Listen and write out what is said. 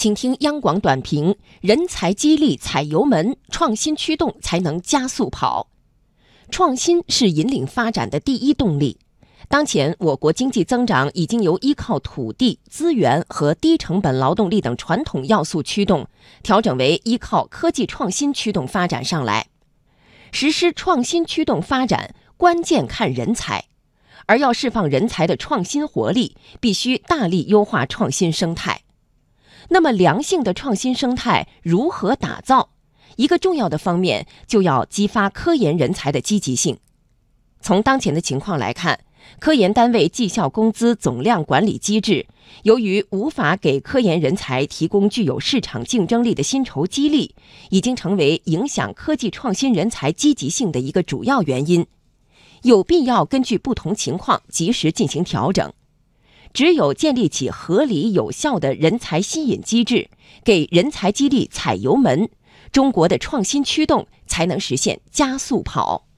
请听央广短评：人才激励踩油门，创新驱动才能加速跑。创新是引领发展的第一动力。当前，我国经济增长已经由依靠土地资源和低成本劳动力等传统要素驱动，调整为依靠科技创新驱动发展上来。实施创新驱动发展，关键看人才，而要释放人才的创新活力，必须大力优化创新生态。那么，良性的创新生态如何打造？一个重要的方面就要激发科研人才的积极性。从当前的情况来看，科研单位绩效工资总量管理机制，由于无法给科研人才提供具有市场竞争力的薪酬激励，已经成为影响科技创新人才积极性的一个主要原因。有必要根据不同情况及时进行调整。只有建立起合理有效的人才吸引机制，给人才激励踩油门，中国的创新驱动才能实现加速跑。